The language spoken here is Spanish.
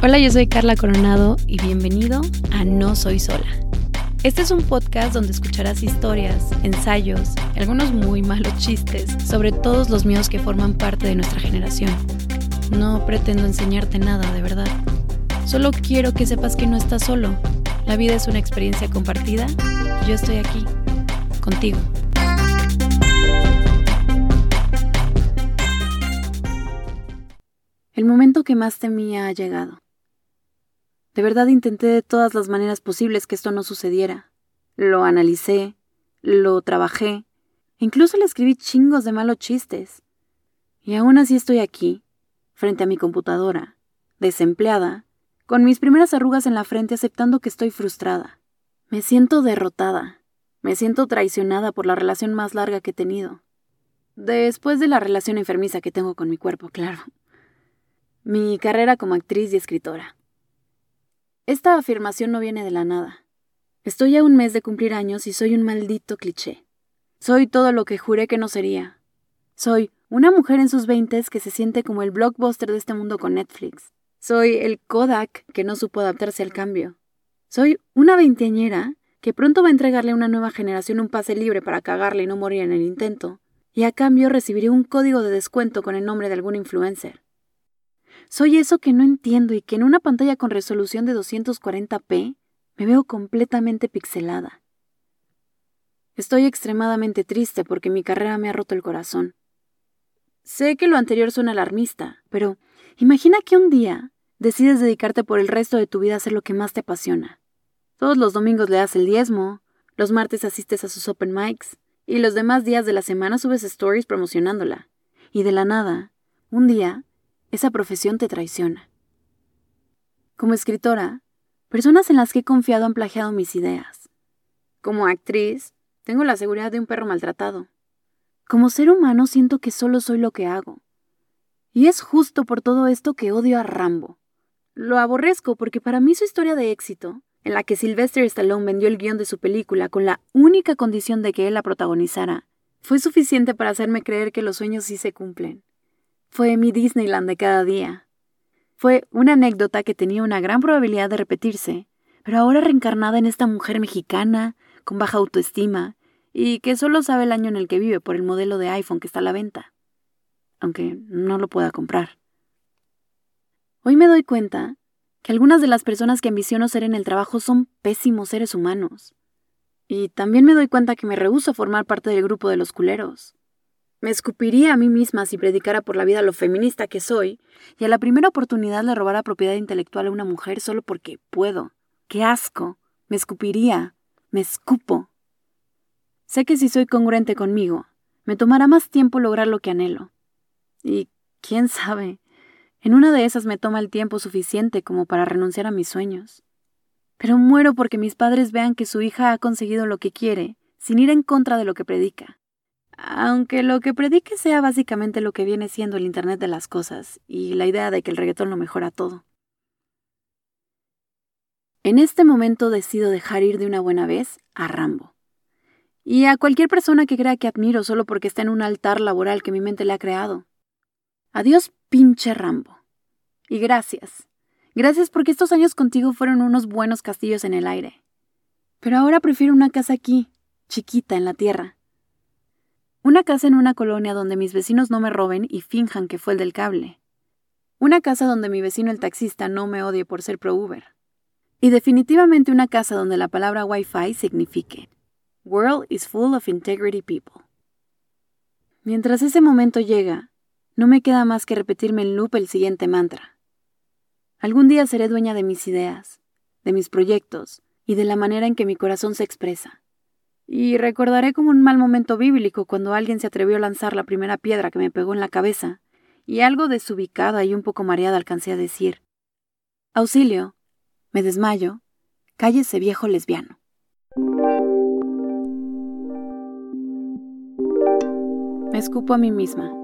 Hola, yo soy Carla Coronado y bienvenido a No Soy Sola. Este es un podcast donde escucharás historias, ensayos algunos muy malos chistes sobre todos los miedos que forman parte de nuestra generación. No pretendo enseñarte nada, de verdad. Solo quiero que sepas que no estás solo. La vida es una experiencia compartida. Yo estoy aquí, contigo. El momento que más temía ha llegado. De verdad intenté de todas las maneras posibles que esto no sucediera. Lo analicé, lo trabajé, incluso le escribí chingos de malos chistes. Y aún así estoy aquí, frente a mi computadora, desempleada, con mis primeras arrugas en la frente aceptando que estoy frustrada. Me siento derrotada, me siento traicionada por la relación más larga que he tenido. Después de la relación enfermiza que tengo con mi cuerpo, claro. Mi carrera como actriz y escritora. Esta afirmación no viene de la nada. Estoy a un mes de cumplir años y soy un maldito cliché. Soy todo lo que juré que no sería. Soy una mujer en sus veintes que se siente como el blockbuster de este mundo con Netflix. Soy el Kodak que no supo adaptarse al cambio. Soy una veinteañera que pronto va a entregarle a una nueva generación un pase libre para cagarle y no morir en el intento, y a cambio recibiré un código de descuento con el nombre de algún influencer. Soy eso que no entiendo y que en una pantalla con resolución de 240p me veo completamente pixelada. Estoy extremadamente triste porque mi carrera me ha roto el corazón. Sé que lo anterior suena alarmista, pero imagina que un día decides dedicarte por el resto de tu vida a hacer lo que más te apasiona. Todos los domingos le das el diezmo, los martes asistes a sus open mics, y los demás días de la semana subes stories promocionándola. Y de la nada, un día, esa profesión te traiciona. Como escritora, personas en las que he confiado han plagiado mis ideas. Como actriz, tengo la seguridad de un perro maltratado. Como ser humano siento que solo soy lo que hago. Y es justo por todo esto que odio a Rambo. Lo aborrezco porque para mí su historia de éxito, en la que Sylvester Stallone vendió el guion de su película con la única condición de que él la protagonizara, fue suficiente para hacerme creer que los sueños sí se cumplen. Fue mi Disneyland de cada día. Fue una anécdota que tenía una gran probabilidad de repetirse, pero ahora reencarnada en esta mujer mexicana, con baja autoestima, y que solo sabe el año en el que vive por el modelo de iPhone que está a la venta, aunque no lo pueda comprar. Hoy me doy cuenta que algunas de las personas que ambiciono ser en el trabajo son pésimos seres humanos. Y también me doy cuenta que me rehúso a formar parte del grupo de los culeros. Me escupiría a mí misma si predicara por la vida lo feminista que soy y a la primera oportunidad le robara propiedad intelectual a una mujer solo porque puedo. ¡Qué asco! Me escupiría. Me escupo. Sé que si soy congruente conmigo, me tomará más tiempo lograr lo que anhelo. Y quién sabe, en una de esas me toma el tiempo suficiente como para renunciar a mis sueños. Pero muero porque mis padres vean que su hija ha conseguido lo que quiere, sin ir en contra de lo que predica aunque lo que predique sea básicamente lo que viene siendo el Internet de las cosas y la idea de que el reggaetón lo mejora todo. En este momento decido dejar ir de una buena vez a Rambo. Y a cualquier persona que crea que admiro solo porque está en un altar laboral que mi mente le ha creado. Adiós, pinche Rambo. Y gracias. Gracias porque estos años contigo fueron unos buenos castillos en el aire. Pero ahora prefiero una casa aquí, chiquita, en la tierra una casa en una colonia donde mis vecinos no me roben y finjan que fue el del cable. Una casa donde mi vecino el taxista no me odie por ser pro Uber. Y definitivamente una casa donde la palabra Wi-Fi signifique World is full of integrity people. Mientras ese momento llega, no me queda más que repetirme en loop el siguiente mantra. Algún día seré dueña de mis ideas, de mis proyectos y de la manera en que mi corazón se expresa. Y recordaré como un mal momento bíblico cuando alguien se atrevió a lanzar la primera piedra que me pegó en la cabeza, y algo desubicada y un poco mareada alcancé a decir, Auxilio, me desmayo, cállese viejo lesbiano. Me escupo a mí misma.